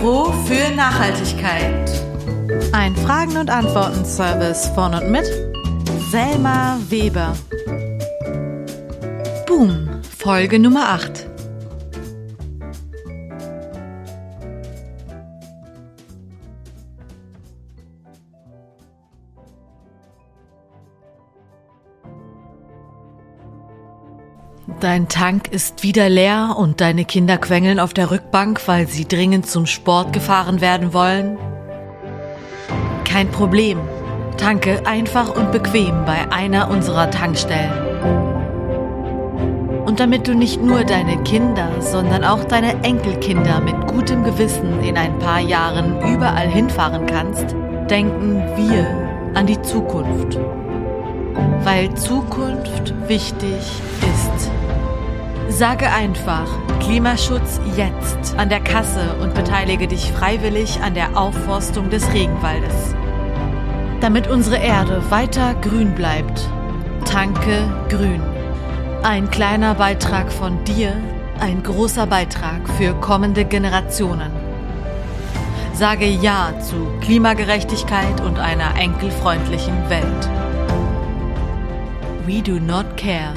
Büro für Nachhaltigkeit. Ein Fragen- und Antworten-Service von und mit Selma Weber. Boom, Folge Nummer 8. Dein Tank ist wieder leer und deine Kinder quengeln auf der Rückbank, weil sie dringend zum Sport gefahren werden wollen? Kein Problem. Tanke einfach und bequem bei einer unserer Tankstellen. Und damit du nicht nur deine Kinder, sondern auch deine Enkelkinder mit gutem Gewissen in ein paar Jahren überall hinfahren kannst, denken wir an die Zukunft. Weil Zukunft wichtig ist. Sage einfach Klimaschutz jetzt an der Kasse und beteilige dich freiwillig an der Aufforstung des Regenwaldes. Damit unsere Erde weiter grün bleibt. Tanke grün. Ein kleiner Beitrag von dir, ein großer Beitrag für kommende Generationen. Sage Ja zu Klimagerechtigkeit und einer enkelfreundlichen Welt. We do not care.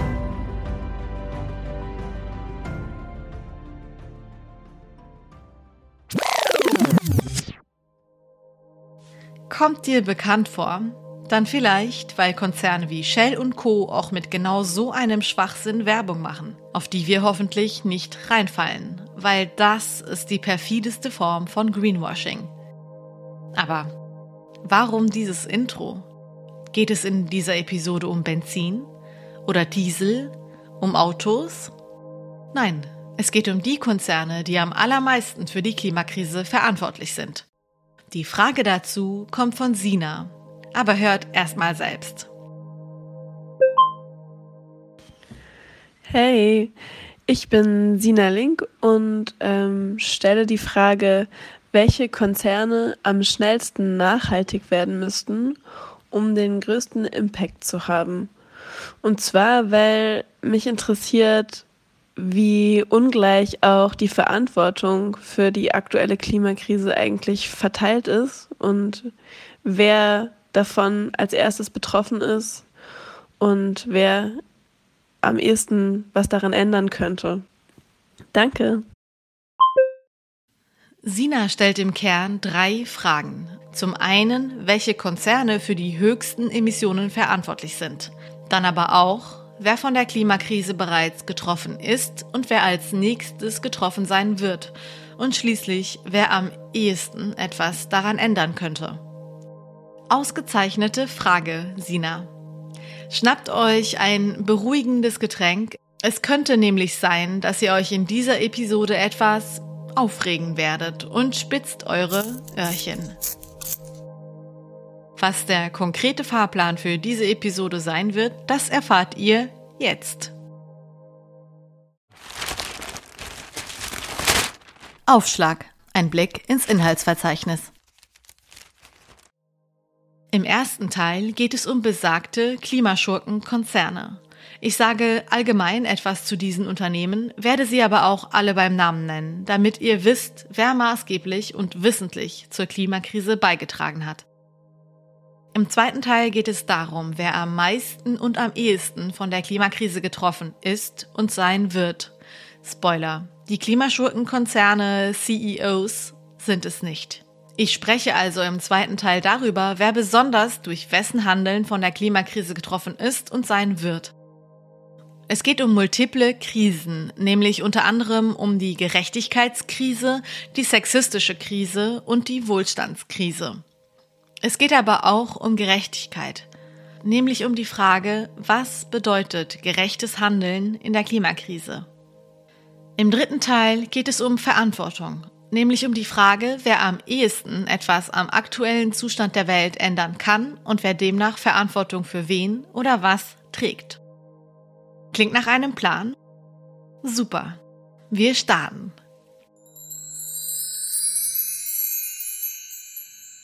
Kommt dir bekannt vor? Dann vielleicht, weil Konzerne wie Shell und Co. auch mit genau so einem Schwachsinn Werbung machen, auf die wir hoffentlich nicht reinfallen, weil das ist die perfideste Form von Greenwashing. Aber warum dieses Intro? Geht es in dieser Episode um Benzin oder Diesel, um Autos? Nein, es geht um die Konzerne, die am allermeisten für die Klimakrise verantwortlich sind. Die Frage dazu kommt von Sina, aber hört erstmal selbst. Hey, ich bin Sina Link und ähm, stelle die Frage, welche Konzerne am schnellsten nachhaltig werden müssten, um den größten Impact zu haben. Und zwar, weil mich interessiert, wie ungleich auch die Verantwortung für die aktuelle Klimakrise eigentlich verteilt ist und wer davon als erstes betroffen ist und wer am ehesten was daran ändern könnte. Danke. Sina stellt im Kern drei Fragen. Zum einen, welche Konzerne für die höchsten Emissionen verantwortlich sind. Dann aber auch, wer von der Klimakrise bereits getroffen ist und wer als nächstes getroffen sein wird und schließlich wer am ehesten etwas daran ändern könnte. Ausgezeichnete Frage, Sina. Schnappt euch ein beruhigendes Getränk. Es könnte nämlich sein, dass ihr euch in dieser Episode etwas aufregen werdet und spitzt eure Öhrchen. Was der konkrete Fahrplan für diese Episode sein wird, das erfahrt ihr jetzt. Aufschlag. Ein Blick ins Inhaltsverzeichnis. Im ersten Teil geht es um besagte Klimaschurken-Konzerne. Ich sage allgemein etwas zu diesen Unternehmen, werde sie aber auch alle beim Namen nennen, damit ihr wisst, wer maßgeblich und wissentlich zur Klimakrise beigetragen hat. Im zweiten Teil geht es darum, wer am meisten und am ehesten von der Klimakrise getroffen ist und sein wird. Spoiler. Die Klimaschurkenkonzerne, CEOs sind es nicht. Ich spreche also im zweiten Teil darüber, wer besonders durch wessen Handeln von der Klimakrise getroffen ist und sein wird. Es geht um multiple Krisen, nämlich unter anderem um die Gerechtigkeitskrise, die sexistische Krise und die Wohlstandskrise. Es geht aber auch um Gerechtigkeit, nämlich um die Frage, was bedeutet gerechtes Handeln in der Klimakrise. Im dritten Teil geht es um Verantwortung, nämlich um die Frage, wer am ehesten etwas am aktuellen Zustand der Welt ändern kann und wer demnach Verantwortung für wen oder was trägt. Klingt nach einem Plan? Super. Wir starten.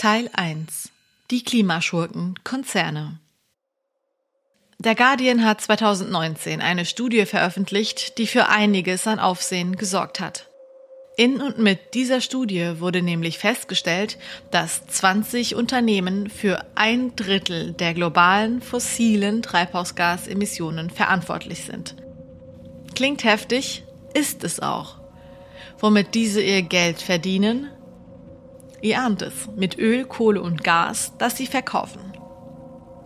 Teil 1 Die Klimaschurken Konzerne Der Guardian hat 2019 eine Studie veröffentlicht, die für einiges an Aufsehen gesorgt hat. In und mit dieser Studie wurde nämlich festgestellt, dass 20 Unternehmen für ein Drittel der globalen fossilen Treibhausgasemissionen verantwortlich sind. Klingt heftig, ist es auch. Womit diese ihr Geld verdienen? Ihr ahnt es, mit Öl, Kohle und Gas, das sie verkaufen.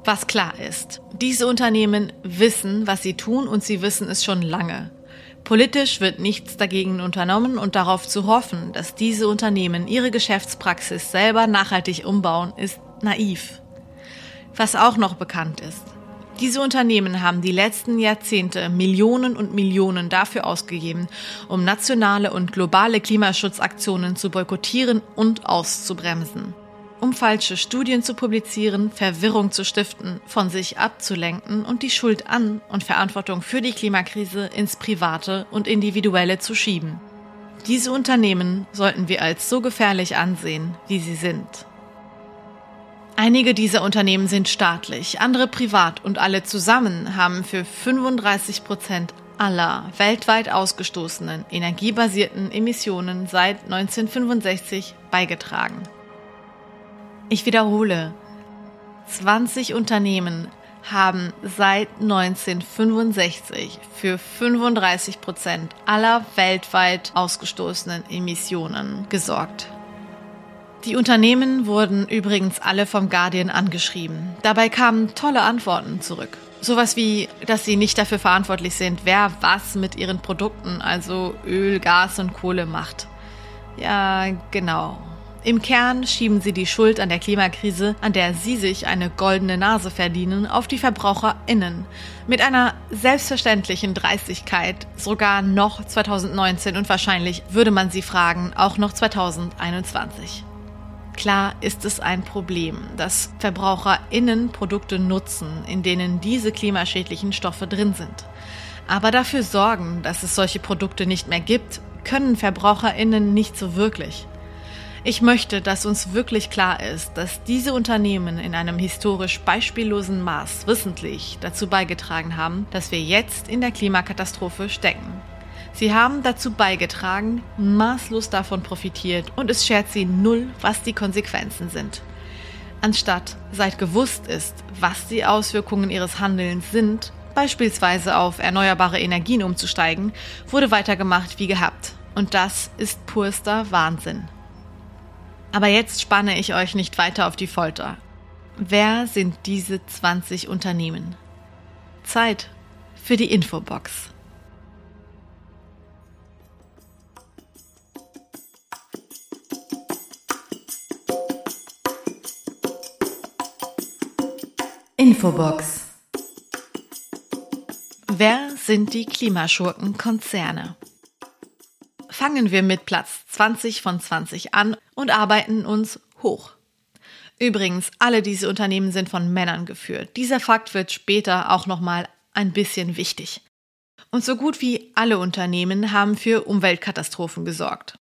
Was klar ist, diese Unternehmen wissen, was sie tun und sie wissen es schon lange. Politisch wird nichts dagegen unternommen und darauf zu hoffen, dass diese Unternehmen ihre Geschäftspraxis selber nachhaltig umbauen, ist naiv. Was auch noch bekannt ist. Diese Unternehmen haben die letzten Jahrzehnte Millionen und Millionen dafür ausgegeben, um nationale und globale Klimaschutzaktionen zu boykottieren und auszubremsen um falsche Studien zu publizieren, Verwirrung zu stiften, von sich abzulenken und die Schuld an und Verantwortung für die Klimakrise ins Private und Individuelle zu schieben. Diese Unternehmen sollten wir als so gefährlich ansehen, wie sie sind. Einige dieser Unternehmen sind staatlich, andere privat und alle zusammen haben für 35 Prozent aller weltweit ausgestoßenen energiebasierten Emissionen seit 1965 beigetragen. Ich wiederhole, 20 Unternehmen haben seit 1965 für 35 Prozent aller weltweit ausgestoßenen Emissionen gesorgt. Die Unternehmen wurden übrigens alle vom Guardian angeschrieben. Dabei kamen tolle Antworten zurück. Sowas wie, dass sie nicht dafür verantwortlich sind, wer was mit ihren Produkten, also Öl, Gas und Kohle macht. Ja, genau. Im Kern schieben sie die Schuld an der Klimakrise, an der sie sich eine goldene Nase verdienen, auf die VerbraucherInnen. Mit einer selbstverständlichen Dreistigkeit, sogar noch 2019 und wahrscheinlich würde man sie fragen, auch noch 2021. Klar ist es ein Problem, dass VerbraucherInnen Produkte nutzen, in denen diese klimaschädlichen Stoffe drin sind. Aber dafür sorgen, dass es solche Produkte nicht mehr gibt, können VerbraucherInnen nicht so wirklich. Ich möchte, dass uns wirklich klar ist, dass diese Unternehmen in einem historisch beispiellosen Maß wissentlich dazu beigetragen haben, dass wir jetzt in der Klimakatastrophe stecken. Sie haben dazu beigetragen, maßlos davon profitiert und es schert sie null, was die Konsequenzen sind. Anstatt seit gewusst ist, was die Auswirkungen ihres Handelns sind, beispielsweise auf erneuerbare Energien umzusteigen, wurde weitergemacht wie gehabt. Und das ist purster Wahnsinn. Aber jetzt spanne ich euch nicht weiter auf die Folter. Wer sind diese 20 Unternehmen? Zeit für die Infobox. Infobox. Wer sind die Klimaschurken-Konzerne? Fangen wir mit Platz 20 von 20 an und arbeiten uns hoch. Übrigens, alle diese Unternehmen sind von Männern geführt. Dieser Fakt wird später auch nochmal ein bisschen wichtig. Und so gut wie alle Unternehmen haben für Umweltkatastrophen gesorgt.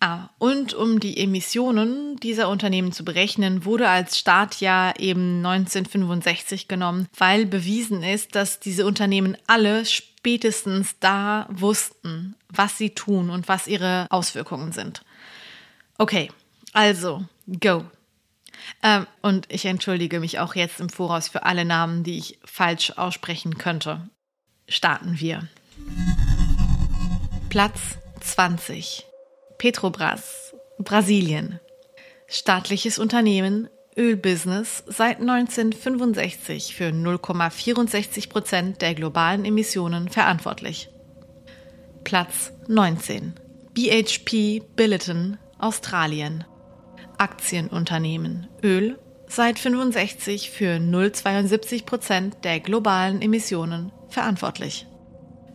Ah, und um die Emissionen dieser Unternehmen zu berechnen, wurde als Startjahr eben 1965 genommen, weil bewiesen ist, dass diese Unternehmen alle spätestens da wussten, was sie tun und was ihre Auswirkungen sind. Okay, also, go. Ähm, und ich entschuldige mich auch jetzt im Voraus für alle Namen, die ich falsch aussprechen könnte. Starten wir. Platz 20. Petrobras, Brasilien. Staatliches Unternehmen, Ölbusiness, seit 1965 für 0,64 Prozent der globalen Emissionen verantwortlich. Platz 19. BHP Billiton, Australien. Aktienunternehmen, Öl, seit 65 für 0,72 Prozent der globalen Emissionen verantwortlich.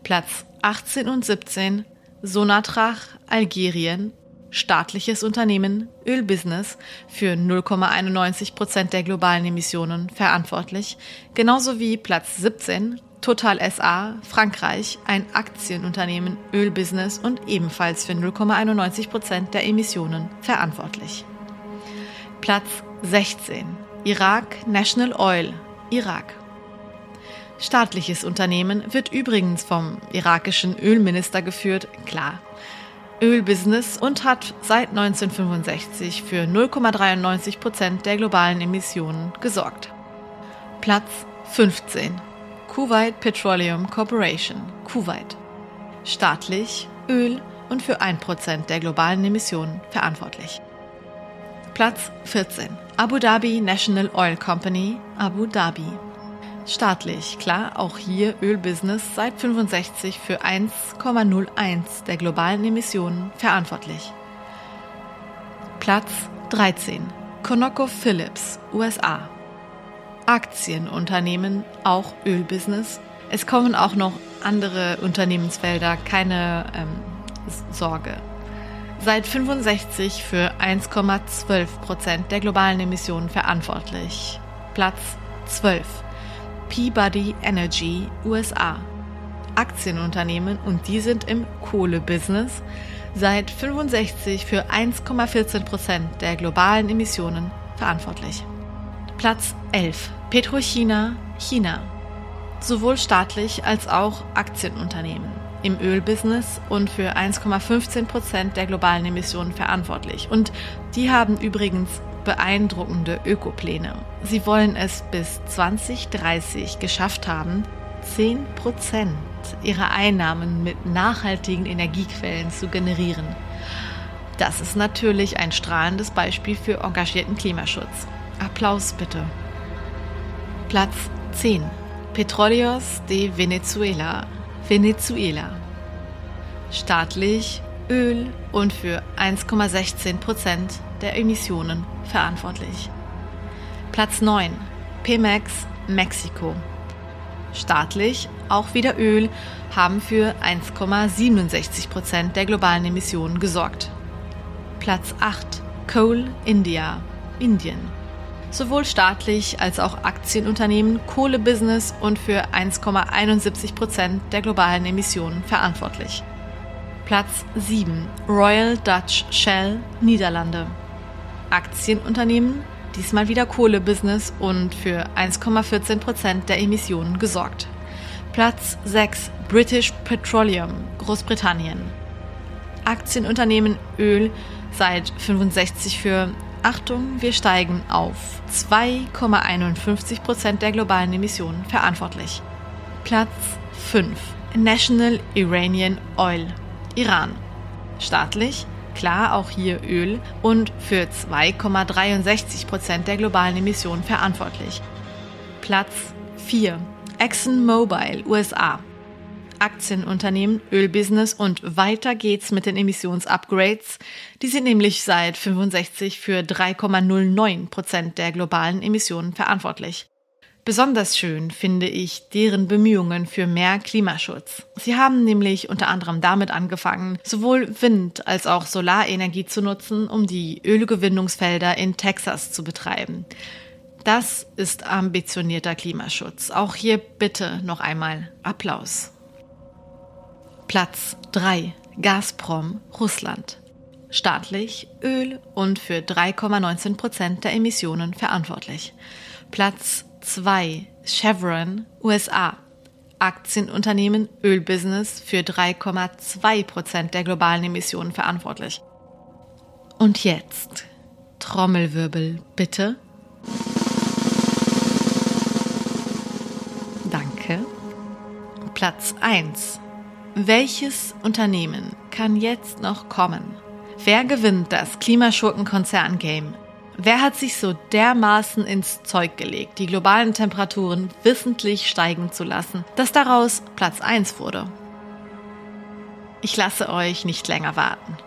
Platz 18 und 17 Sonatrach, Algerien, staatliches Unternehmen, Ölbusiness, für 0,91 Prozent der globalen Emissionen verantwortlich, genauso wie Platz 17, Total SA, Frankreich, ein Aktienunternehmen, Ölbusiness und ebenfalls für 0,91 Prozent der Emissionen verantwortlich. Platz 16, Irak National Oil, Irak. Staatliches Unternehmen wird übrigens vom irakischen Ölminister geführt, klar. Ölbusiness und hat seit 1965 für 0,93 Prozent der globalen Emissionen gesorgt. Platz 15. Kuwait Petroleum Corporation, Kuwait. Staatlich, Öl und für 1% der globalen Emissionen verantwortlich. Platz 14. Abu Dhabi National Oil Company, Abu Dhabi. Staatlich, klar, auch hier Ölbusiness seit 65 für 1,01 der globalen Emissionen verantwortlich. Platz 13. ConocoPhillips, USA. Aktienunternehmen, auch Ölbusiness. Es kommen auch noch andere Unternehmensfelder, keine ähm, Sorge. Seit 65 für 1,12 Prozent der globalen Emissionen verantwortlich. Platz 12. Peabody Energy USA. Aktienunternehmen und die sind im Kohlebusiness seit 65 für 1,14 Prozent der globalen Emissionen verantwortlich. Platz 11. Petrochina, China. Sowohl staatlich als auch Aktienunternehmen im Ölbusiness und für 1,15 Prozent der globalen Emissionen verantwortlich. Und die haben übrigens beeindruckende Ökopläne. Sie wollen es bis 2030 geschafft haben, 10 Prozent ihrer Einnahmen mit nachhaltigen Energiequellen zu generieren. Das ist natürlich ein strahlendes Beispiel für engagierten Klimaschutz. Applaus bitte. Platz 10. Petróleos de Venezuela, Venezuela. Staatlich Öl und für 1,16 Prozent der Emissionen verantwortlich. Platz 9. Pemex, Mexiko. Staatlich auch wieder Öl haben für 1,67 Prozent der globalen Emissionen gesorgt. Platz 8. Coal India, Indien sowohl staatlich als auch Aktienunternehmen, Kohlebusiness und für 1,71 Prozent der globalen Emissionen verantwortlich. Platz 7 Royal Dutch Shell Niederlande. Aktienunternehmen, diesmal wieder Kohlebusiness und für 1,14 Prozent der Emissionen gesorgt. Platz 6 British Petroleum Großbritannien. Aktienunternehmen Öl seit 65 für Achtung, wir steigen auf 2,51 Prozent der globalen Emissionen verantwortlich. Platz 5. National Iranian Oil. Iran. Staatlich, klar auch hier Öl und für 2,63 Prozent der globalen Emissionen verantwortlich. Platz 4. ExxonMobil, USA. Aktienunternehmen, Ölbusiness und weiter geht's mit den Emissionsupgrades. Die sind nämlich seit 65 für 3,09 Prozent der globalen Emissionen verantwortlich. Besonders schön finde ich deren Bemühungen für mehr Klimaschutz. Sie haben nämlich unter anderem damit angefangen, sowohl Wind- als auch Solarenergie zu nutzen, um die Ölgewinnungsfelder in Texas zu betreiben. Das ist ambitionierter Klimaschutz. Auch hier bitte noch einmal Applaus. Platz 3 Gazprom Russland. Staatlich Öl und für 3,19 Prozent der Emissionen verantwortlich. Platz 2 Chevron USA. Aktienunternehmen Ölbusiness für 3,2 Prozent der globalen Emissionen verantwortlich. Und jetzt Trommelwirbel bitte. Danke. Platz 1 welches Unternehmen kann jetzt noch kommen? Wer gewinnt das Klimaschurken-Konzern-Game? Wer hat sich so dermaßen ins Zeug gelegt, die globalen Temperaturen wissentlich steigen zu lassen, dass daraus Platz 1 wurde? Ich lasse euch nicht länger warten.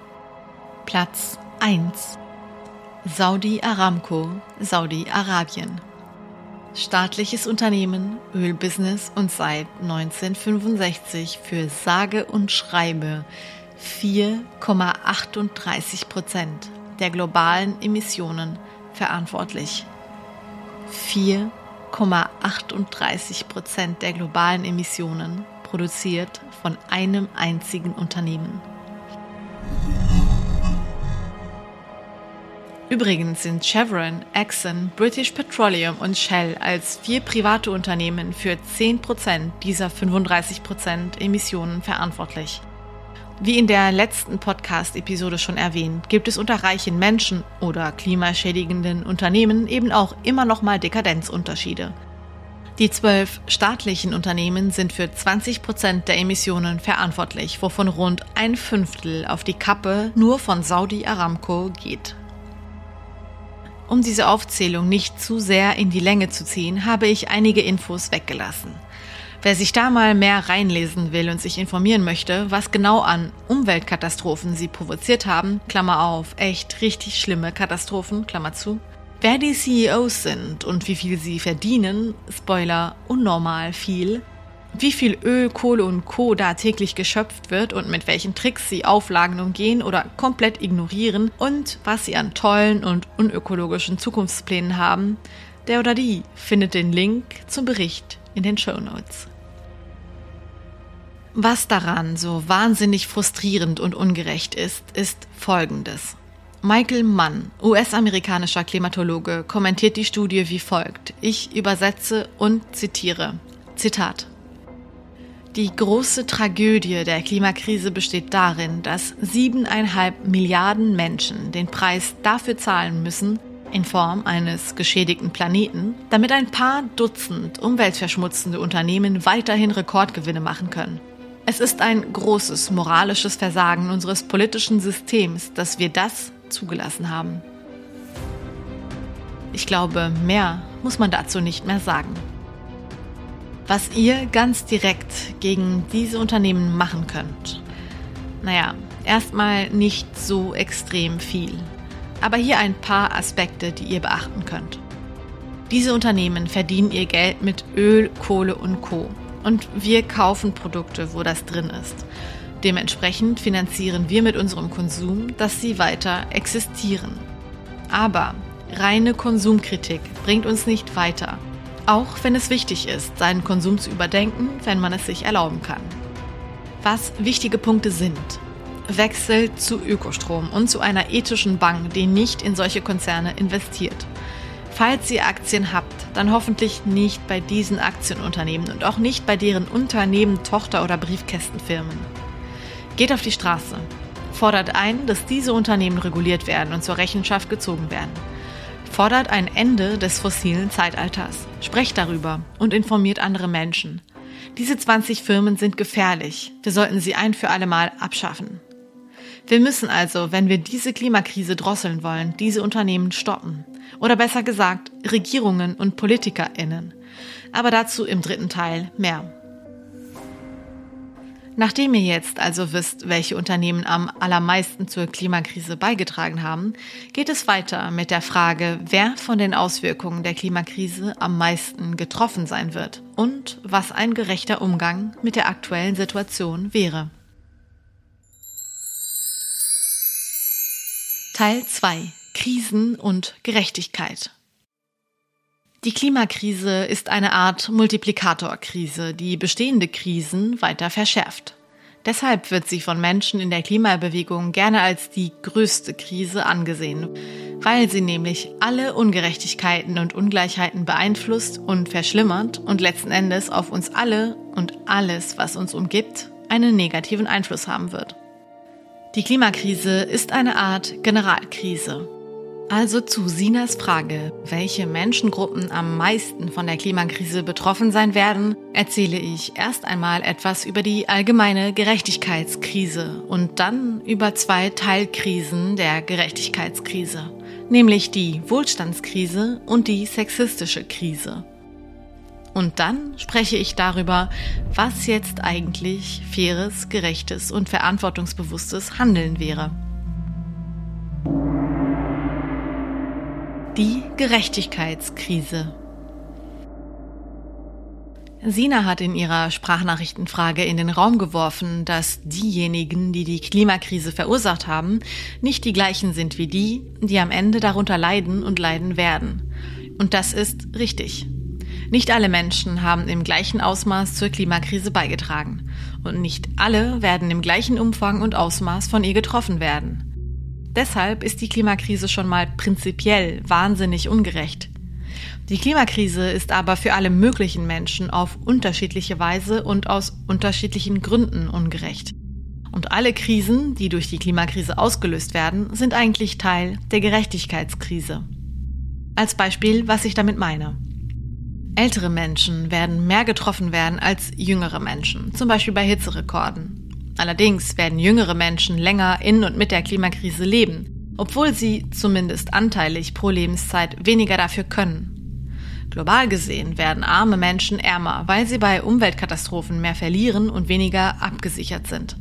Platz 1 Saudi Aramco, Saudi-Arabien staatliches Unternehmen, Ölbusiness und seit 1965 für sage und schreibe 4,38 Prozent der globalen Emissionen verantwortlich. 4,38 Prozent der globalen Emissionen produziert von einem einzigen Unternehmen. Übrigens sind Chevron, Exxon, British Petroleum und Shell als vier private Unternehmen für 10% dieser 35% Emissionen verantwortlich. Wie in der letzten Podcast-Episode schon erwähnt, gibt es unter reichen Menschen oder klimaschädigenden Unternehmen eben auch immer noch mal Dekadenzunterschiede. Die zwölf staatlichen Unternehmen sind für 20 Prozent der Emissionen verantwortlich, wovon rund ein Fünftel auf die Kappe nur von Saudi Aramco geht. Um diese Aufzählung nicht zu sehr in die Länge zu ziehen, habe ich einige Infos weggelassen. Wer sich da mal mehr reinlesen will und sich informieren möchte, was genau an Umweltkatastrophen sie provoziert haben, Klammer auf, echt richtig schlimme Katastrophen, Klammer zu, wer die CEOs sind und wie viel sie verdienen, Spoiler, unnormal viel, wie viel Öl, Kohle und Co. da täglich geschöpft wird und mit welchen Tricks sie Auflagen umgehen oder komplett ignorieren und was sie an tollen und unökologischen Zukunftsplänen haben, der oder die findet den Link zum Bericht in den Show Notes. Was daran so wahnsinnig frustrierend und ungerecht ist, ist Folgendes. Michael Mann, US-amerikanischer Klimatologe, kommentiert die Studie wie folgt. Ich übersetze und zitiere. Zitat. Die große Tragödie der Klimakrise besteht darin, dass siebeneinhalb Milliarden Menschen den Preis dafür zahlen müssen, in Form eines geschädigten Planeten, damit ein paar Dutzend umweltverschmutzende Unternehmen weiterhin Rekordgewinne machen können. Es ist ein großes moralisches Versagen unseres politischen Systems, dass wir das zugelassen haben. Ich glaube, mehr muss man dazu nicht mehr sagen. Was ihr ganz direkt gegen diese Unternehmen machen könnt. Naja, erstmal nicht so extrem viel. Aber hier ein paar Aspekte, die ihr beachten könnt. Diese Unternehmen verdienen ihr Geld mit Öl, Kohle und Co. Und wir kaufen Produkte, wo das drin ist. Dementsprechend finanzieren wir mit unserem Konsum, dass sie weiter existieren. Aber reine Konsumkritik bringt uns nicht weiter. Auch wenn es wichtig ist, seinen Konsum zu überdenken, wenn man es sich erlauben kann. Was wichtige Punkte sind, wechselt zu Ökostrom und zu einer ethischen Bank, die nicht in solche Konzerne investiert. Falls ihr Aktien habt, dann hoffentlich nicht bei diesen Aktienunternehmen und auch nicht bei deren Unternehmen, Tochter- oder Briefkästenfirmen. Geht auf die Straße, fordert ein, dass diese Unternehmen reguliert werden und zur Rechenschaft gezogen werden. Fordert ein Ende des fossilen Zeitalters. Sprecht darüber und informiert andere Menschen. Diese 20 Firmen sind gefährlich. Wir sollten sie ein für alle Mal abschaffen. Wir müssen also, wenn wir diese Klimakrise drosseln wollen, diese Unternehmen stoppen. Oder besser gesagt, Regierungen und PolitikerInnen. Aber dazu im dritten Teil mehr. Nachdem ihr jetzt also wisst, welche Unternehmen am allermeisten zur Klimakrise beigetragen haben, geht es weiter mit der Frage, wer von den Auswirkungen der Klimakrise am meisten getroffen sein wird und was ein gerechter Umgang mit der aktuellen Situation wäre. Teil 2 Krisen und Gerechtigkeit. Die Klimakrise ist eine Art Multiplikatorkrise, die bestehende Krisen weiter verschärft. Deshalb wird sie von Menschen in der Klimabewegung gerne als die größte Krise angesehen, weil sie nämlich alle Ungerechtigkeiten und Ungleichheiten beeinflusst und verschlimmert und letzten Endes auf uns alle und alles, was uns umgibt, einen negativen Einfluss haben wird. Die Klimakrise ist eine Art Generalkrise. Also zu Sinas Frage, welche Menschengruppen am meisten von der Klimakrise betroffen sein werden, erzähle ich erst einmal etwas über die allgemeine Gerechtigkeitskrise und dann über zwei Teilkrisen der Gerechtigkeitskrise, nämlich die Wohlstandskrise und die sexistische Krise. Und dann spreche ich darüber, was jetzt eigentlich faires, gerechtes und verantwortungsbewusstes Handeln wäre. Die Gerechtigkeitskrise. Sina hat in ihrer Sprachnachrichtenfrage in den Raum geworfen, dass diejenigen, die die Klimakrise verursacht haben, nicht die gleichen sind wie die, die am Ende darunter leiden und leiden werden. Und das ist richtig. Nicht alle Menschen haben im gleichen Ausmaß zur Klimakrise beigetragen und nicht alle werden im gleichen Umfang und Ausmaß von ihr getroffen werden. Deshalb ist die Klimakrise schon mal prinzipiell wahnsinnig ungerecht. Die Klimakrise ist aber für alle möglichen Menschen auf unterschiedliche Weise und aus unterschiedlichen Gründen ungerecht. Und alle Krisen, die durch die Klimakrise ausgelöst werden, sind eigentlich Teil der Gerechtigkeitskrise. Als Beispiel, was ich damit meine. Ältere Menschen werden mehr getroffen werden als jüngere Menschen, zum Beispiel bei Hitzerekorden. Allerdings werden jüngere Menschen länger in und mit der Klimakrise leben, obwohl sie zumindest anteilig pro Lebenszeit weniger dafür können. Global gesehen werden arme Menschen ärmer, weil sie bei Umweltkatastrophen mehr verlieren und weniger abgesichert sind.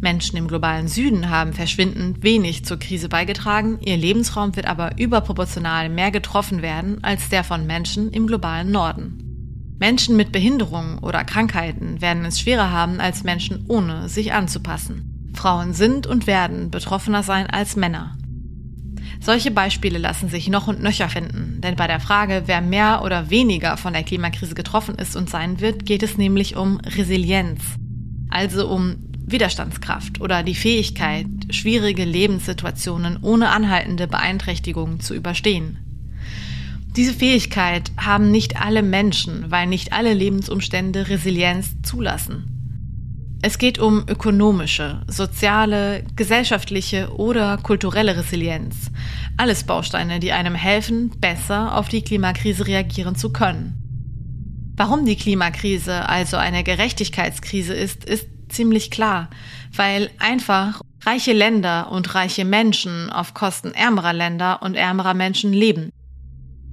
Menschen im globalen Süden haben verschwindend wenig zur Krise beigetragen, ihr Lebensraum wird aber überproportional mehr getroffen werden als der von Menschen im globalen Norden. Menschen mit Behinderungen oder Krankheiten werden es schwerer haben als Menschen ohne sich anzupassen. Frauen sind und werden betroffener sein als Männer. Solche Beispiele lassen sich noch und nöcher finden, denn bei der Frage, wer mehr oder weniger von der Klimakrise getroffen ist und sein wird, geht es nämlich um Resilienz, also um Widerstandskraft oder die Fähigkeit, schwierige Lebenssituationen ohne anhaltende Beeinträchtigungen zu überstehen. Diese Fähigkeit haben nicht alle Menschen, weil nicht alle Lebensumstände Resilienz zulassen. Es geht um ökonomische, soziale, gesellschaftliche oder kulturelle Resilienz. Alles Bausteine, die einem helfen, besser auf die Klimakrise reagieren zu können. Warum die Klimakrise also eine Gerechtigkeitskrise ist, ist ziemlich klar, weil einfach reiche Länder und reiche Menschen auf Kosten ärmerer Länder und ärmerer Menschen leben.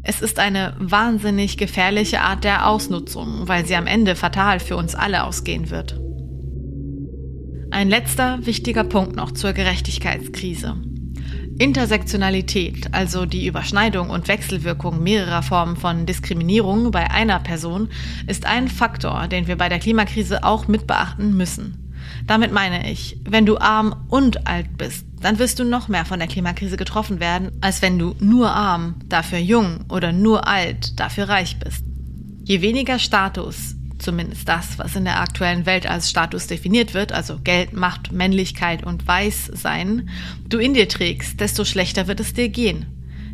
Es ist eine wahnsinnig gefährliche Art der Ausnutzung, weil sie am Ende fatal für uns alle ausgehen wird. Ein letzter wichtiger Punkt noch zur Gerechtigkeitskrise. Intersektionalität, also die Überschneidung und Wechselwirkung mehrerer Formen von Diskriminierung bei einer Person, ist ein Faktor, den wir bei der Klimakrise auch mit beachten müssen. Damit meine ich, wenn du arm und alt bist, dann wirst du noch mehr von der Klimakrise getroffen werden, als wenn du nur arm, dafür jung oder nur alt, dafür reich bist. Je weniger Status, zumindest das, was in der aktuellen Welt als Status definiert wird, also Geld, Macht, Männlichkeit und Weißsein, du in dir trägst, desto schlechter wird es dir gehen.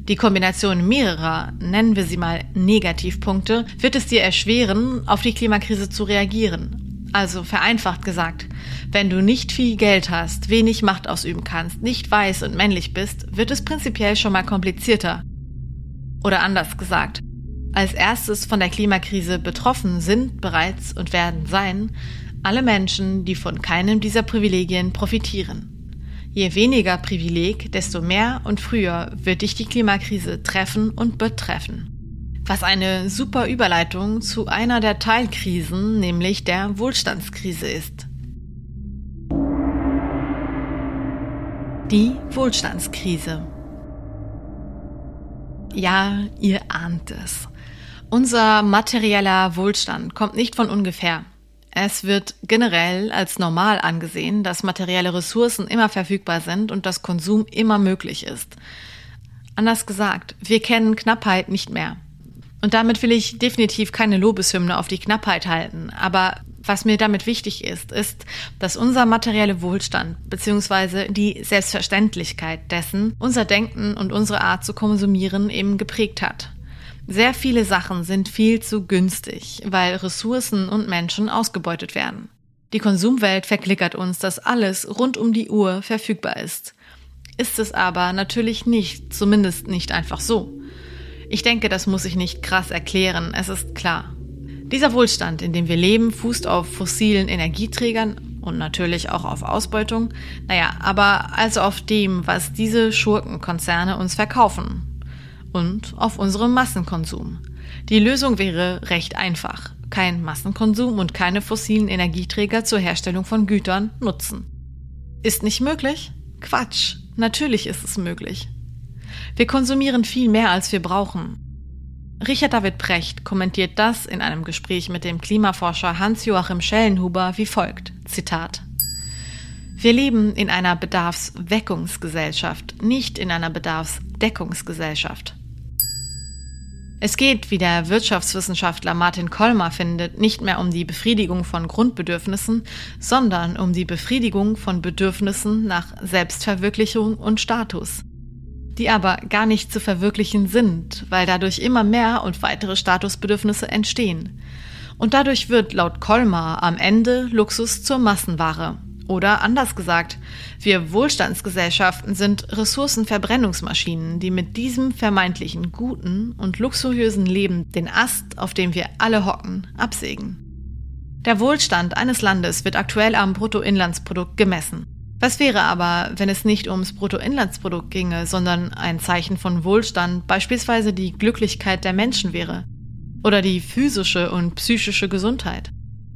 Die Kombination mehrerer, nennen wir sie mal Negativpunkte, wird es dir erschweren, auf die Klimakrise zu reagieren. Also vereinfacht gesagt, wenn du nicht viel Geld hast, wenig Macht ausüben kannst, nicht weiß und männlich bist, wird es prinzipiell schon mal komplizierter. Oder anders gesagt, als erstes von der Klimakrise betroffen sind bereits und werden sein alle Menschen, die von keinem dieser Privilegien profitieren. Je weniger Privileg, desto mehr und früher wird dich die Klimakrise treffen und betreffen. Was eine super Überleitung zu einer der Teilkrisen, nämlich der Wohlstandskrise ist. Die Wohlstandskrise. Ja, ihr ahnt es. Unser materieller Wohlstand kommt nicht von ungefähr. Es wird generell als normal angesehen, dass materielle Ressourcen immer verfügbar sind und dass Konsum immer möglich ist. Anders gesagt, wir kennen Knappheit nicht mehr. Und damit will ich definitiv keine Lobeshymne auf die Knappheit halten. Aber was mir damit wichtig ist, ist, dass unser materieller Wohlstand bzw. die Selbstverständlichkeit dessen unser Denken und unsere Art zu konsumieren eben geprägt hat. Sehr viele Sachen sind viel zu günstig, weil Ressourcen und Menschen ausgebeutet werden. Die Konsumwelt verklickert uns, dass alles rund um die Uhr verfügbar ist. Ist es aber natürlich nicht, zumindest nicht einfach so. Ich denke, das muss ich nicht krass erklären, es ist klar. Dieser Wohlstand, in dem wir leben, fußt auf fossilen Energieträgern und natürlich auch auf Ausbeutung, naja, aber also auf dem, was diese Schurkenkonzerne uns verkaufen und auf unserem Massenkonsum. Die Lösung wäre recht einfach. Kein Massenkonsum und keine fossilen Energieträger zur Herstellung von Gütern nutzen. Ist nicht möglich? Quatsch. Natürlich ist es möglich. Wir konsumieren viel mehr, als wir brauchen. Richard David Precht kommentiert das in einem Gespräch mit dem Klimaforscher Hans-Joachim Schellenhuber wie folgt. Zitat. Wir leben in einer Bedarfsweckungsgesellschaft, nicht in einer Bedarfsdeckungsgesellschaft. Es geht, wie der Wirtschaftswissenschaftler Martin Kolmer findet, nicht mehr um die Befriedigung von Grundbedürfnissen, sondern um die Befriedigung von Bedürfnissen nach Selbstverwirklichung und Status, die aber gar nicht zu verwirklichen sind, weil dadurch immer mehr und weitere Statusbedürfnisse entstehen. Und dadurch wird laut Kolmer am Ende Luxus zur Massenware. Oder anders gesagt, wir Wohlstandsgesellschaften sind Ressourcenverbrennungsmaschinen, die mit diesem vermeintlichen guten und luxuriösen Leben den Ast, auf dem wir alle hocken, absägen. Der Wohlstand eines Landes wird aktuell am Bruttoinlandsprodukt gemessen. Was wäre aber, wenn es nicht ums Bruttoinlandsprodukt ginge, sondern ein Zeichen von Wohlstand beispielsweise die Glücklichkeit der Menschen wäre? Oder die physische und psychische Gesundheit?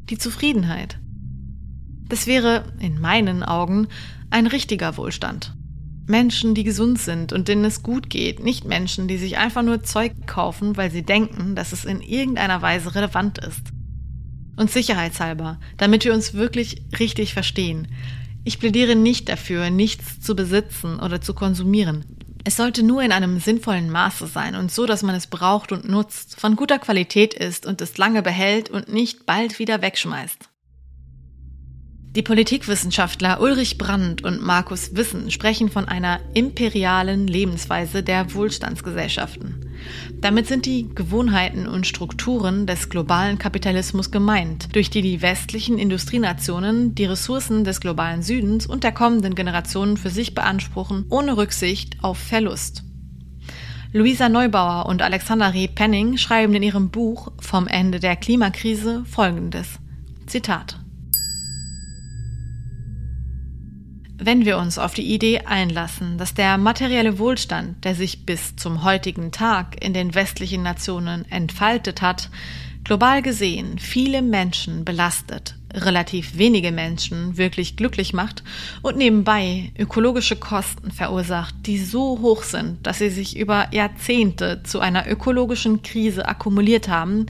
Die Zufriedenheit? Das wäre, in meinen Augen, ein richtiger Wohlstand. Menschen, die gesund sind und denen es gut geht, nicht Menschen, die sich einfach nur Zeug kaufen, weil sie denken, dass es in irgendeiner Weise relevant ist. Und sicherheitshalber, damit wir uns wirklich richtig verstehen, ich plädiere nicht dafür, nichts zu besitzen oder zu konsumieren. Es sollte nur in einem sinnvollen Maße sein und so, dass man es braucht und nutzt, von guter Qualität ist und es lange behält und nicht bald wieder wegschmeißt. Die Politikwissenschaftler Ulrich Brandt und Markus Wissen sprechen von einer imperialen Lebensweise der Wohlstandsgesellschaften. Damit sind die Gewohnheiten und Strukturen des globalen Kapitalismus gemeint, durch die die westlichen Industrienationen die Ressourcen des globalen Südens und der kommenden Generationen für sich beanspruchen, ohne Rücksicht auf Verlust. Luisa Neubauer und Alexander Reh Penning schreiben in ihrem Buch Vom Ende der Klimakrise folgendes. Zitat. Wenn wir uns auf die Idee einlassen, dass der materielle Wohlstand, der sich bis zum heutigen Tag in den westlichen Nationen entfaltet hat, global gesehen viele Menschen belastet, relativ wenige Menschen wirklich glücklich macht und nebenbei ökologische Kosten verursacht, die so hoch sind, dass sie sich über Jahrzehnte zu einer ökologischen Krise akkumuliert haben,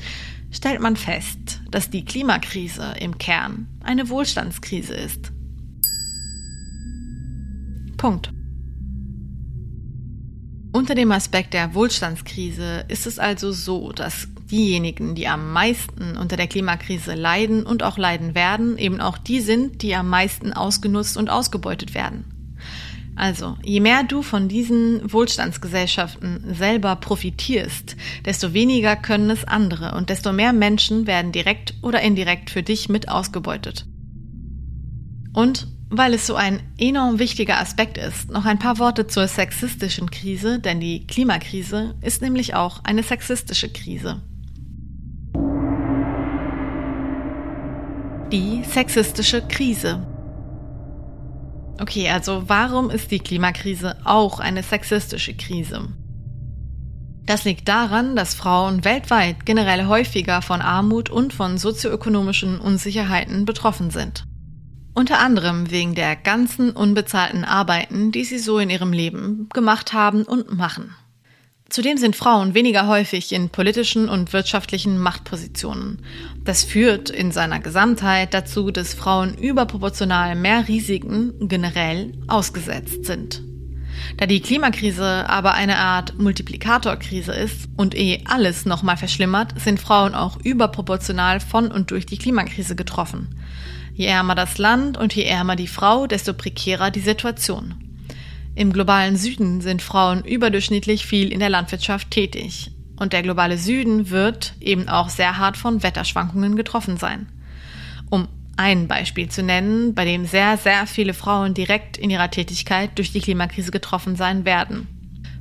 stellt man fest, dass die Klimakrise im Kern eine Wohlstandskrise ist. Punkt. Unter dem Aspekt der Wohlstandskrise ist es also so, dass diejenigen, die am meisten unter der Klimakrise leiden und auch leiden werden, eben auch die sind, die am meisten ausgenutzt und ausgebeutet werden. Also, je mehr du von diesen Wohlstandsgesellschaften selber profitierst, desto weniger können es andere und desto mehr Menschen werden direkt oder indirekt für dich mit ausgebeutet. Und weil es so ein enorm wichtiger Aspekt ist, noch ein paar Worte zur sexistischen Krise, denn die Klimakrise ist nämlich auch eine sexistische Krise. Die sexistische Krise. Okay, also warum ist die Klimakrise auch eine sexistische Krise? Das liegt daran, dass Frauen weltweit generell häufiger von Armut und von sozioökonomischen Unsicherheiten betroffen sind. Unter anderem wegen der ganzen unbezahlten Arbeiten, die sie so in ihrem Leben gemacht haben und machen. Zudem sind Frauen weniger häufig in politischen und wirtschaftlichen Machtpositionen. Das führt in seiner Gesamtheit dazu, dass Frauen überproportional mehr Risiken generell ausgesetzt sind. Da die Klimakrise aber eine Art Multiplikatorkrise ist und eh alles nochmal verschlimmert, sind Frauen auch überproportional von und durch die Klimakrise getroffen. Je ärmer das Land und je ärmer die Frau, desto prekärer die Situation. Im globalen Süden sind Frauen überdurchschnittlich viel in der Landwirtschaft tätig. Und der globale Süden wird eben auch sehr hart von Wetterschwankungen getroffen sein. Um ein Beispiel zu nennen, bei dem sehr, sehr viele Frauen direkt in ihrer Tätigkeit durch die Klimakrise getroffen sein werden.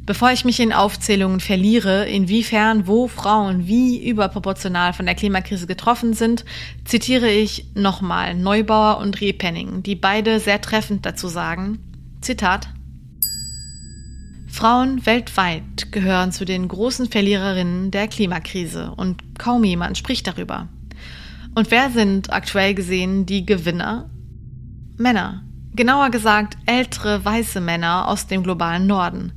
Bevor ich mich in Aufzählungen verliere, inwiefern wo Frauen wie überproportional von der Klimakrise getroffen sind, zitiere ich nochmal Neubauer und Repenning, die beide sehr treffend dazu sagen, Zitat, Frauen weltweit gehören zu den großen Verliererinnen der Klimakrise und kaum jemand spricht darüber. Und wer sind aktuell gesehen die Gewinner? Männer. Genauer gesagt ältere weiße Männer aus dem globalen Norden.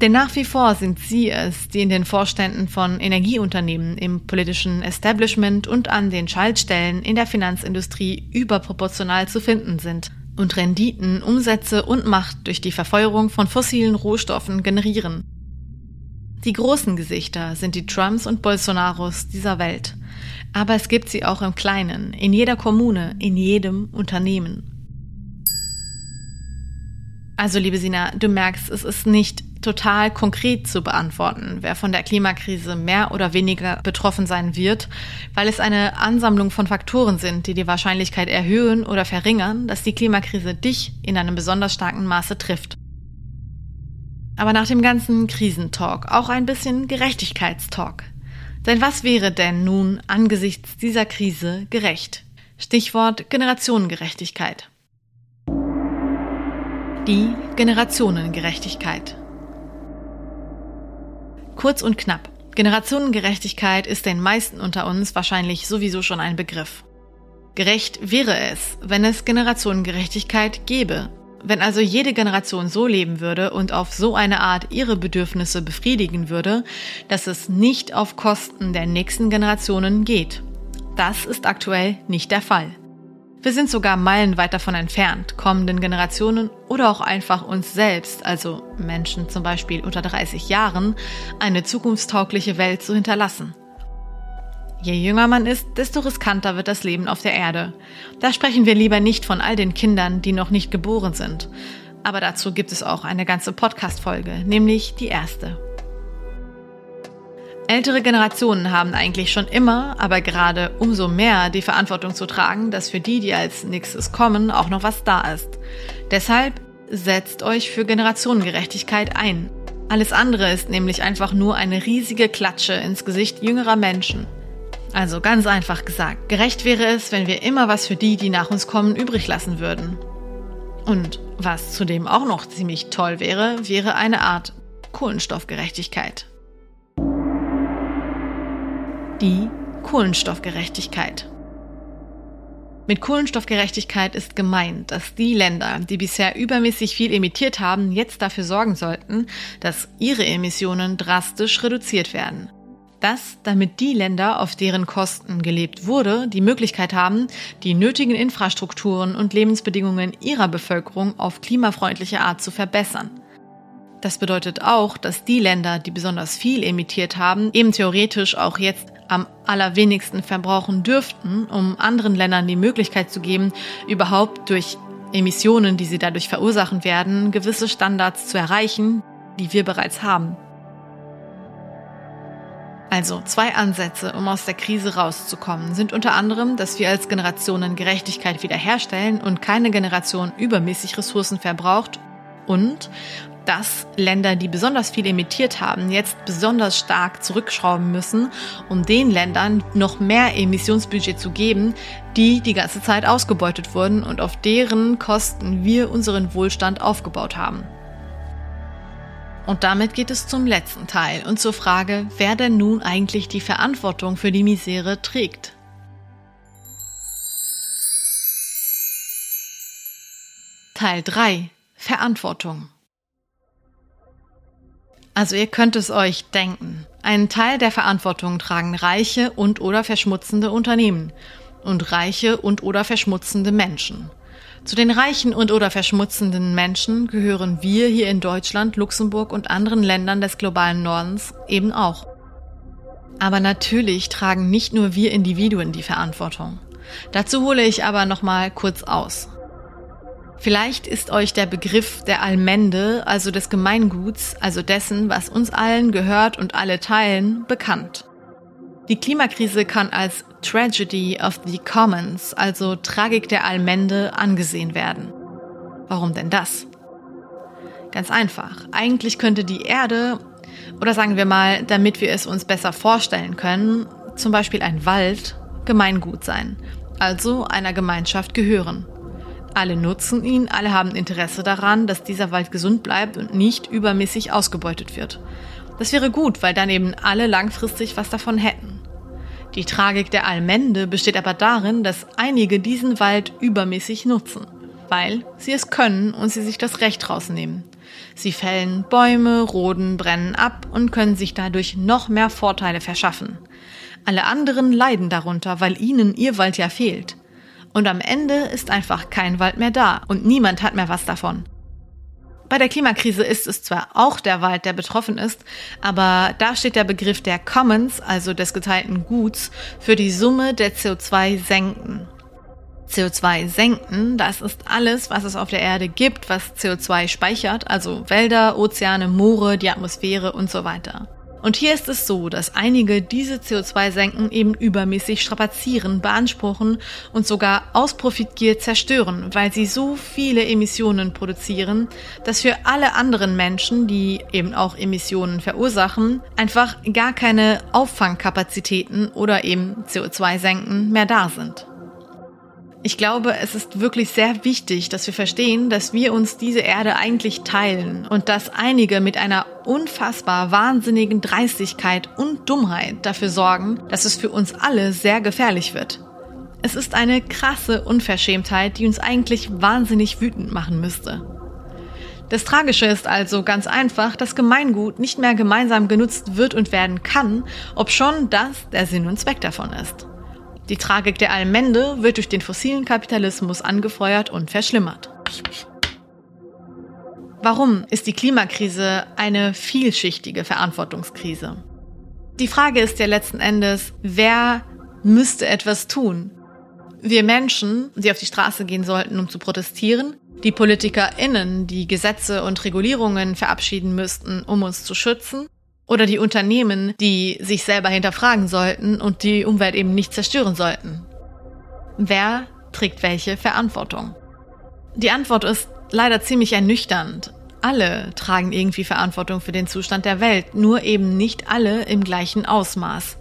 Denn nach wie vor sind sie es, die in den Vorständen von Energieunternehmen, im politischen Establishment und an den Schaltstellen in der Finanzindustrie überproportional zu finden sind und Renditen, Umsätze und Macht durch die Verfeuerung von fossilen Rohstoffen generieren. Die großen Gesichter sind die Trumps und Bolsonaros dieser Welt. Aber es gibt sie auch im Kleinen, in jeder Kommune, in jedem Unternehmen. Also, liebe Sina, du merkst, es ist nicht total konkret zu beantworten, wer von der Klimakrise mehr oder weniger betroffen sein wird, weil es eine Ansammlung von Faktoren sind, die die Wahrscheinlichkeit erhöhen oder verringern, dass die Klimakrise dich in einem besonders starken Maße trifft. Aber nach dem ganzen Krisentalk auch ein bisschen Gerechtigkeitstalk. Denn was wäre denn nun angesichts dieser Krise gerecht? Stichwort Generationengerechtigkeit. Die Generationengerechtigkeit. Kurz und knapp. Generationengerechtigkeit ist den meisten unter uns wahrscheinlich sowieso schon ein Begriff. Gerecht wäre es, wenn es Generationengerechtigkeit gäbe, wenn also jede Generation so leben würde und auf so eine Art ihre Bedürfnisse befriedigen würde, dass es nicht auf Kosten der nächsten Generationen geht. Das ist aktuell nicht der Fall. Wir sind sogar meilenweit davon entfernt, kommenden Generationen oder auch einfach uns selbst, also Menschen zum Beispiel unter 30 Jahren, eine zukunftstaugliche Welt zu hinterlassen. Je jünger man ist, desto riskanter wird das Leben auf der Erde. Da sprechen wir lieber nicht von all den Kindern, die noch nicht geboren sind. Aber dazu gibt es auch eine ganze Podcast-Folge, nämlich die erste. Ältere Generationen haben eigentlich schon immer, aber gerade umso mehr die Verantwortung zu tragen, dass für die, die als nächstes kommen, auch noch was da ist. Deshalb setzt euch für Generationengerechtigkeit ein. Alles andere ist nämlich einfach nur eine riesige Klatsche ins Gesicht jüngerer Menschen. Also ganz einfach gesagt, gerecht wäre es, wenn wir immer was für die, die nach uns kommen, übrig lassen würden. Und was zudem auch noch ziemlich toll wäre, wäre eine Art Kohlenstoffgerechtigkeit die Kohlenstoffgerechtigkeit. Mit Kohlenstoffgerechtigkeit ist gemeint, dass die Länder, die bisher übermäßig viel emittiert haben, jetzt dafür sorgen sollten, dass ihre Emissionen drastisch reduziert werden. Das, damit die Länder, auf deren Kosten gelebt wurde, die Möglichkeit haben, die nötigen Infrastrukturen und Lebensbedingungen ihrer Bevölkerung auf klimafreundliche Art zu verbessern. Das bedeutet auch, dass die Länder, die besonders viel emittiert haben, eben theoretisch auch jetzt am allerwenigsten verbrauchen dürften, um anderen Ländern die Möglichkeit zu geben, überhaupt durch Emissionen, die sie dadurch verursachen werden, gewisse Standards zu erreichen, die wir bereits haben. Also zwei Ansätze, um aus der Krise rauszukommen, sind unter anderem, dass wir als Generationen Gerechtigkeit wiederherstellen und keine Generation übermäßig Ressourcen verbraucht und dass Länder, die besonders viel emittiert haben, jetzt besonders stark zurückschrauben müssen, um den Ländern noch mehr Emissionsbudget zu geben, die die ganze Zeit ausgebeutet wurden und auf deren Kosten wir unseren Wohlstand aufgebaut haben. Und damit geht es zum letzten Teil und zur Frage, wer denn nun eigentlich die Verantwortung für die Misere trägt. Teil 3 Verantwortung also ihr könnt es euch denken. Einen Teil der Verantwortung tragen reiche und oder verschmutzende Unternehmen und reiche und oder verschmutzende Menschen. Zu den reichen und oder verschmutzenden Menschen gehören wir hier in Deutschland, Luxemburg und anderen Ländern des globalen Nordens eben auch. Aber natürlich tragen nicht nur wir Individuen die Verantwortung. Dazu hole ich aber noch mal kurz aus. Vielleicht ist euch der Begriff der Allmende, also des Gemeinguts, also dessen, was uns allen gehört und alle teilen, bekannt. Die Klimakrise kann als Tragedy of the Commons, also Tragik der Allmende, angesehen werden. Warum denn das? Ganz einfach. Eigentlich könnte die Erde, oder sagen wir mal, damit wir es uns besser vorstellen können, zum Beispiel ein Wald, Gemeingut sein, also einer Gemeinschaft gehören. Alle nutzen ihn, alle haben Interesse daran, dass dieser Wald gesund bleibt und nicht übermäßig ausgebeutet wird. Das wäre gut, weil dann eben alle langfristig was davon hätten. Die Tragik der Allmende besteht aber darin, dass einige diesen Wald übermäßig nutzen, weil sie es können und sie sich das Recht rausnehmen. Sie fällen Bäume, roden, brennen ab und können sich dadurch noch mehr Vorteile verschaffen. Alle anderen leiden darunter, weil ihnen ihr Wald ja fehlt. Und am Ende ist einfach kein Wald mehr da und niemand hat mehr was davon. Bei der Klimakrise ist es zwar auch der Wald, der betroffen ist, aber da steht der Begriff der Commons, also des geteilten Guts, für die Summe der CO2-Senken. CO2 senken, das ist alles, was es auf der Erde gibt, was CO2 speichert, also Wälder, Ozeane, Moore, die Atmosphäre und so weiter. Und hier ist es so, dass einige diese CO2-Senken eben übermäßig strapazieren, beanspruchen und sogar aus Profitgier zerstören, weil sie so viele Emissionen produzieren, dass für alle anderen Menschen, die eben auch Emissionen verursachen, einfach gar keine Auffangkapazitäten oder eben CO2-Senken mehr da sind. Ich glaube, es ist wirklich sehr wichtig, dass wir verstehen, dass wir uns diese Erde eigentlich teilen und dass einige mit einer unfassbar wahnsinnigen Dreistigkeit und Dummheit dafür sorgen, dass es für uns alle sehr gefährlich wird. Es ist eine krasse Unverschämtheit, die uns eigentlich wahnsinnig wütend machen müsste. Das Tragische ist also ganz einfach, dass Gemeingut nicht mehr gemeinsam genutzt wird und werden kann, ob schon das der Sinn und Zweck davon ist. Die Tragik der Allmende wird durch den fossilen Kapitalismus angefeuert und verschlimmert. Warum ist die Klimakrise eine vielschichtige Verantwortungskrise? Die Frage ist ja letzten Endes, wer müsste etwas tun? Wir Menschen, die auf die Straße gehen sollten, um zu protestieren, die PolitikerInnen, die Gesetze und Regulierungen verabschieden müssten, um uns zu schützen, oder die Unternehmen, die sich selber hinterfragen sollten und die Umwelt eben nicht zerstören sollten. Wer trägt welche Verantwortung? Die Antwort ist leider ziemlich ernüchternd. Alle tragen irgendwie Verantwortung für den Zustand der Welt, nur eben nicht alle im gleichen Ausmaß.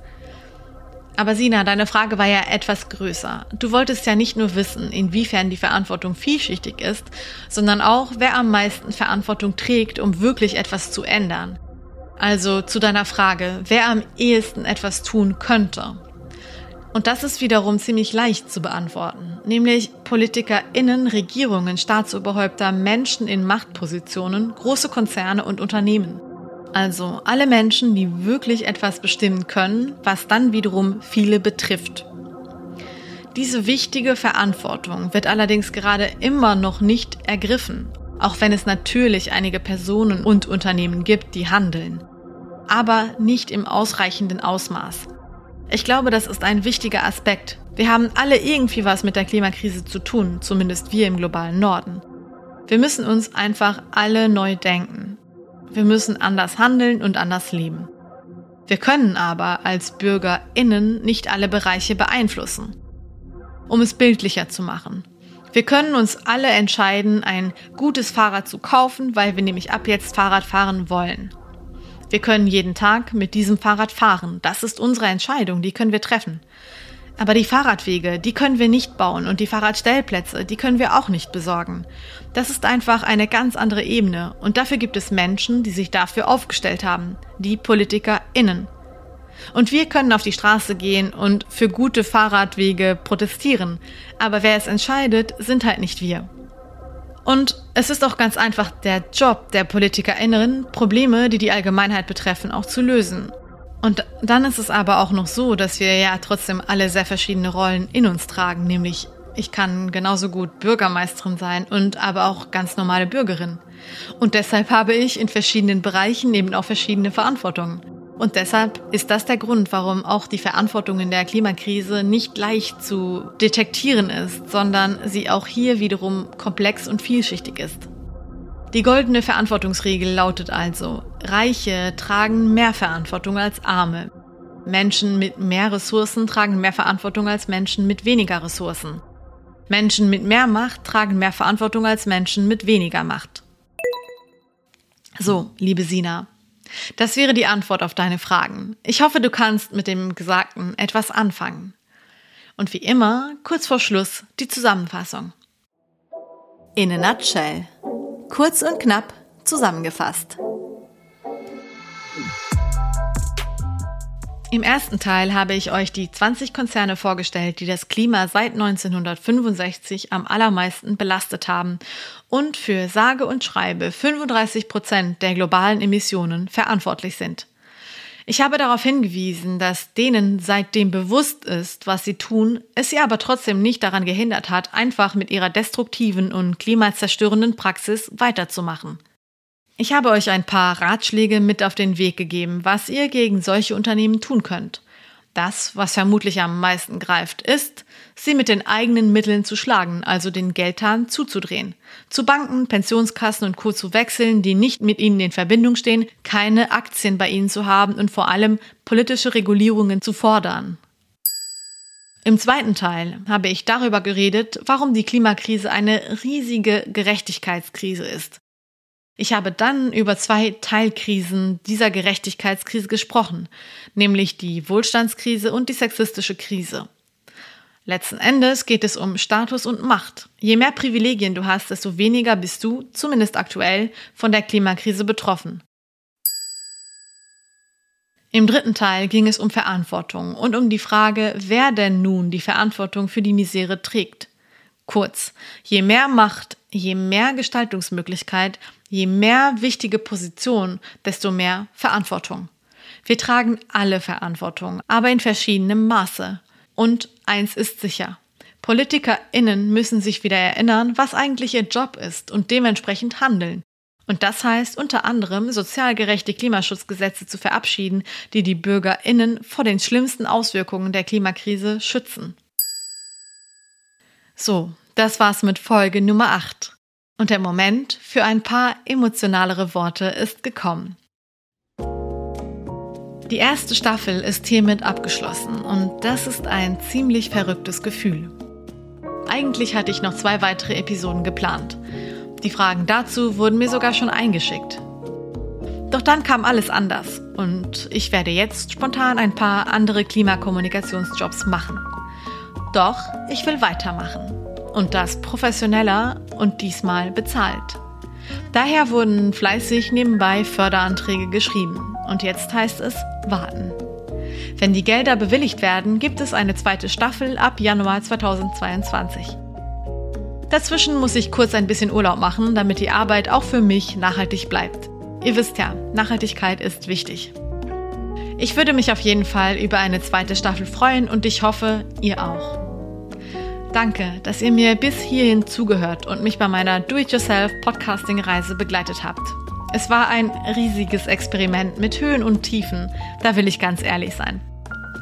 Aber Sina, deine Frage war ja etwas größer. Du wolltest ja nicht nur wissen, inwiefern die Verantwortung vielschichtig ist, sondern auch, wer am meisten Verantwortung trägt, um wirklich etwas zu ändern. Also zu deiner Frage, wer am ehesten etwas tun könnte. Und das ist wiederum ziemlich leicht zu beantworten, nämlich PolitikerInnen, Regierungen, Staatsoberhäupter, Menschen in Machtpositionen, große Konzerne und Unternehmen. Also alle Menschen, die wirklich etwas bestimmen können, was dann wiederum viele betrifft. Diese wichtige Verantwortung wird allerdings gerade immer noch nicht ergriffen auch wenn es natürlich einige Personen und Unternehmen gibt, die handeln. Aber nicht im ausreichenden Ausmaß. Ich glaube, das ist ein wichtiger Aspekt. Wir haben alle irgendwie was mit der Klimakrise zu tun, zumindest wir im globalen Norden. Wir müssen uns einfach alle neu denken. Wir müssen anders handeln und anders leben. Wir können aber als BürgerInnen nicht alle Bereiche beeinflussen. Um es bildlicher zu machen. Wir können uns alle entscheiden, ein gutes Fahrrad zu kaufen, weil wir nämlich ab jetzt Fahrrad fahren wollen. Wir können jeden Tag mit diesem Fahrrad fahren. Das ist unsere Entscheidung, die können wir treffen. Aber die Fahrradwege, die können wir nicht bauen und die Fahrradstellplätze, die können wir auch nicht besorgen. Das ist einfach eine ganz andere Ebene und dafür gibt es Menschen, die sich dafür aufgestellt haben, die PolitikerInnen. Und wir können auf die Straße gehen und für gute Fahrradwege protestieren. Aber wer es entscheidet, sind halt nicht wir. Und es ist auch ganz einfach der Job der PolitikerInnen, Probleme, die die Allgemeinheit betreffen, auch zu lösen. Und dann ist es aber auch noch so, dass wir ja trotzdem alle sehr verschiedene Rollen in uns tragen, nämlich ich kann genauso gut Bürgermeisterin sein und aber auch ganz normale Bürgerin. Und deshalb habe ich in verschiedenen Bereichen eben auch verschiedene Verantwortungen. Und deshalb ist das der Grund, warum auch die Verantwortung in der Klimakrise nicht leicht zu detektieren ist, sondern sie auch hier wiederum komplex und vielschichtig ist. Die goldene Verantwortungsregel lautet also, Reiche tragen mehr Verantwortung als Arme. Menschen mit mehr Ressourcen tragen mehr Verantwortung als Menschen mit weniger Ressourcen. Menschen mit mehr Macht tragen mehr Verantwortung als Menschen mit weniger Macht. So, liebe Sina, das wäre die Antwort auf deine Fragen. Ich hoffe, du kannst mit dem Gesagten etwas anfangen. Und wie immer, kurz vor Schluss die Zusammenfassung. In a nutshell. Kurz und knapp zusammengefasst. Im ersten Teil habe ich euch die 20 Konzerne vorgestellt, die das Klima seit 1965 am allermeisten belastet haben und für sage und schreibe 35 Prozent der globalen Emissionen verantwortlich sind. Ich habe darauf hingewiesen, dass denen seitdem bewusst ist, was sie tun, es sie aber trotzdem nicht daran gehindert hat, einfach mit ihrer destruktiven und klimazerstörenden Praxis weiterzumachen. Ich habe euch ein paar Ratschläge mit auf den Weg gegeben, was ihr gegen solche Unternehmen tun könnt. Das, was vermutlich am meisten greift, ist, sie mit den eigenen Mitteln zu schlagen, also den Geldhahn zuzudrehen, zu Banken, Pensionskassen und Co. zu wechseln, die nicht mit ihnen in Verbindung stehen, keine Aktien bei ihnen zu haben und vor allem politische Regulierungen zu fordern. Im zweiten Teil habe ich darüber geredet, warum die Klimakrise eine riesige Gerechtigkeitskrise ist. Ich habe dann über zwei Teilkrisen dieser Gerechtigkeitskrise gesprochen, nämlich die Wohlstandskrise und die sexistische Krise. Letzten Endes geht es um Status und Macht. Je mehr Privilegien du hast, desto weniger bist du, zumindest aktuell, von der Klimakrise betroffen. Im dritten Teil ging es um Verantwortung und um die Frage, wer denn nun die Verantwortung für die Misere trägt. Kurz, je mehr Macht, je mehr Gestaltungsmöglichkeit, je mehr wichtige Position, desto mehr Verantwortung. Wir tragen alle Verantwortung, aber in verschiedenem Maße. Und eins ist sicher. PolitikerInnen müssen sich wieder erinnern, was eigentlich ihr Job ist und dementsprechend handeln. Und das heißt unter anderem, sozial gerechte Klimaschutzgesetze zu verabschieden, die die BürgerInnen vor den schlimmsten Auswirkungen der Klimakrise schützen. So, das war's mit Folge Nummer 8. Und der Moment für ein paar emotionalere Worte ist gekommen. Die erste Staffel ist hiermit abgeschlossen und das ist ein ziemlich verrücktes Gefühl. Eigentlich hatte ich noch zwei weitere Episoden geplant. Die Fragen dazu wurden mir sogar schon eingeschickt. Doch dann kam alles anders und ich werde jetzt spontan ein paar andere Klimakommunikationsjobs machen. Doch ich will weitermachen. Und das professioneller und diesmal bezahlt. Daher wurden fleißig nebenbei Förderanträge geschrieben und jetzt heißt es warten. Wenn die Gelder bewilligt werden, gibt es eine zweite Staffel ab Januar 2022. Dazwischen muss ich kurz ein bisschen Urlaub machen, damit die Arbeit auch für mich nachhaltig bleibt. Ihr wisst ja, Nachhaltigkeit ist wichtig. Ich würde mich auf jeden Fall über eine zweite Staffel freuen und ich hoffe, ihr auch. Danke, dass ihr mir bis hierhin zugehört und mich bei meiner Do-it-yourself-Podcasting-Reise begleitet habt. Es war ein riesiges Experiment mit Höhen und Tiefen, da will ich ganz ehrlich sein.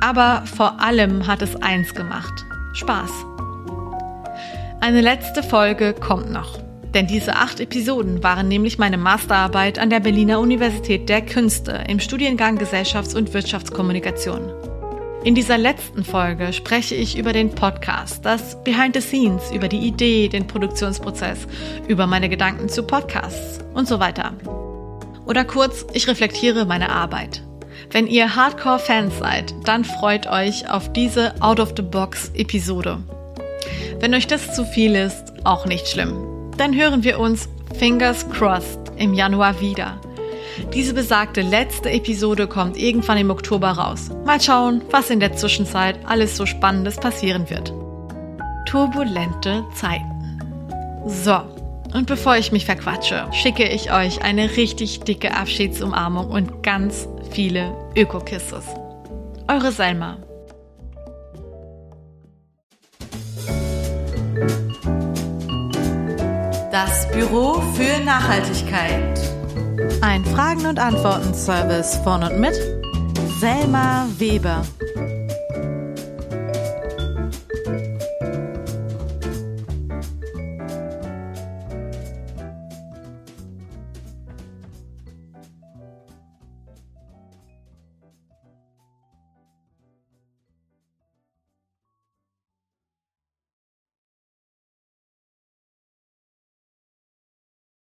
Aber vor allem hat es eins gemacht. Spaß. Eine letzte Folge kommt noch. Denn diese acht Episoden waren nämlich meine Masterarbeit an der Berliner Universität der Künste im Studiengang Gesellschafts- und Wirtschaftskommunikation. In dieser letzten Folge spreche ich über den Podcast, das Behind the Scenes, über die Idee, den Produktionsprozess, über meine Gedanken zu Podcasts und so weiter. Oder kurz, ich reflektiere meine Arbeit. Wenn ihr Hardcore-Fans seid, dann freut euch auf diese Out-of-the-Box-Episode. Wenn euch das zu viel ist, auch nicht schlimm. Dann hören wir uns Fingers crossed im Januar wieder. Diese besagte letzte Episode kommt irgendwann im Oktober raus. Mal schauen, was in der Zwischenzeit alles so Spannendes passieren wird. Turbulente Zeiten. So, und bevor ich mich verquatsche, schicke ich euch eine richtig dicke Abschiedsumarmung und ganz viele Öko-Kisses. Eure Selma. Das Büro für Nachhaltigkeit. Ein Fragen- und Antworten-Service von und mit Selma Weber.